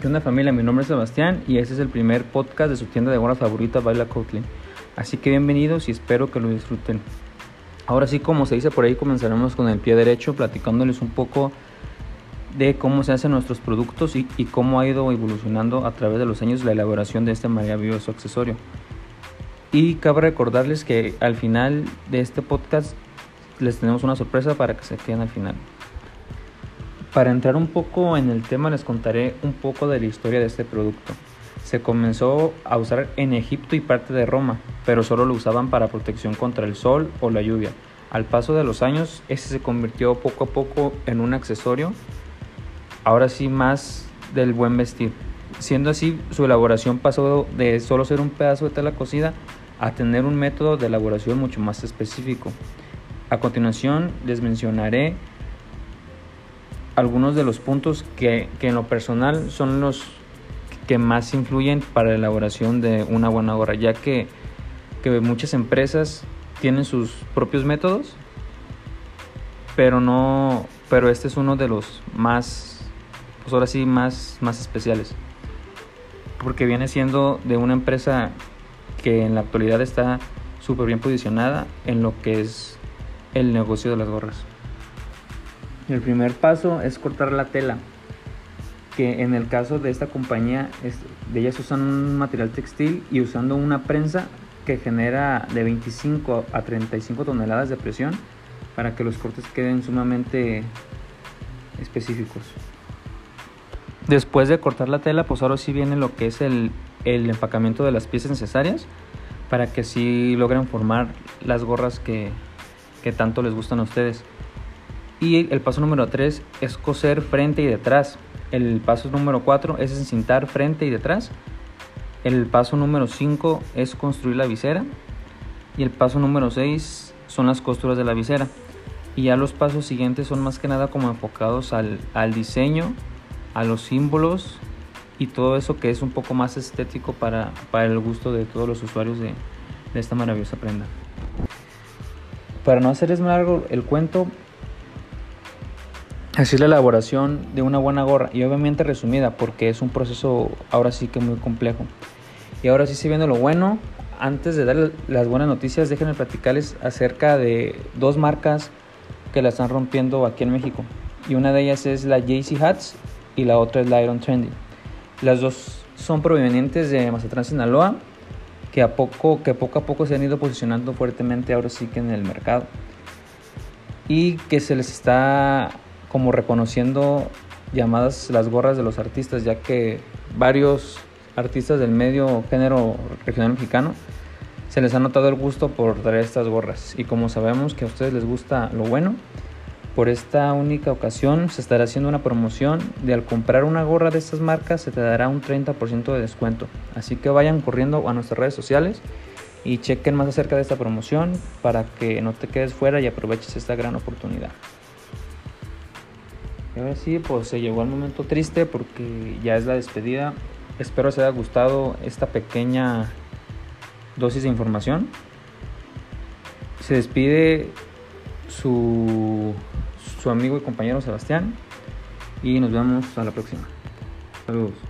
¿Qué onda familia? Mi nombre es Sebastián y este es el primer podcast de su tienda de gorras favorita, Baila Kotlin. Así que bienvenidos y espero que lo disfruten. Ahora sí, como se dice por ahí, comenzaremos con el pie derecho, platicándoles un poco de cómo se hacen nuestros productos y, y cómo ha ido evolucionando a través de los años la elaboración de este maravilloso accesorio. Y cabe recordarles que al final de este podcast les tenemos una sorpresa para que se queden al final. Para entrar un poco en el tema les contaré un poco de la historia de este producto. Se comenzó a usar en Egipto y parte de Roma, pero solo lo usaban para protección contra el sol o la lluvia. Al paso de los años, este se convirtió poco a poco en un accesorio, ahora sí más del buen vestir. Siendo así, su elaboración pasó de solo ser un pedazo de tela cocida a tener un método de elaboración mucho más específico. A continuación les mencionaré algunos de los puntos que, que, en lo personal son los que más influyen para la elaboración de una buena gorra, ya que, que muchas empresas tienen sus propios métodos, pero no, pero este es uno de los más, pues ahora sí, más, más especiales, porque viene siendo de una empresa que en la actualidad está súper bien posicionada en lo que es el negocio de las gorras. El primer paso es cortar la tela, que en el caso de esta compañía, de ellas usan un material textil y usando una prensa que genera de 25 a 35 toneladas de presión para que los cortes queden sumamente específicos. Después de cortar la tela, pues ahora sí viene lo que es el, el empacamiento de las piezas necesarias para que sí logren formar las gorras que, que tanto les gustan a ustedes. Y el paso número 3 es coser frente y detrás. El paso número 4 es encintar frente y detrás. El paso número 5 es construir la visera. Y el paso número 6 son las costuras de la visera. Y ya los pasos siguientes son más que nada como enfocados al, al diseño, a los símbolos y todo eso que es un poco más estético para, para el gusto de todos los usuarios de, de esta maravillosa prenda. Para no hacerles más largo el cuento, Así la elaboración de una buena gorra y obviamente resumida porque es un proceso ahora sí que muy complejo. Y ahora sí se viene lo bueno. Antes de dar las buenas noticias, déjenme platicarles acerca de dos marcas que la están rompiendo aquí en México. Y una de ellas es la JC Hats y la otra es la Iron Trendy. Las dos son provenientes de Mazatlán, Sinaloa, que a poco, que poco a poco se han ido posicionando fuertemente ahora sí que en el mercado. Y que se les está como reconociendo llamadas las gorras de los artistas, ya que varios artistas del medio género regional mexicano se les ha notado el gusto por traer estas gorras. Y como sabemos que a ustedes les gusta lo bueno, por esta única ocasión se estará haciendo una promoción de al comprar una gorra de estas marcas se te dará un 30% de descuento. Así que vayan corriendo a nuestras redes sociales y chequen más acerca de esta promoción para que no te quedes fuera y aproveches esta gran oportunidad. Y ahora sí, pues se llegó el momento triste porque ya es la despedida. Espero os haya gustado esta pequeña dosis de información. Se despide su, su amigo y compañero Sebastián y nos vemos a la próxima. Saludos.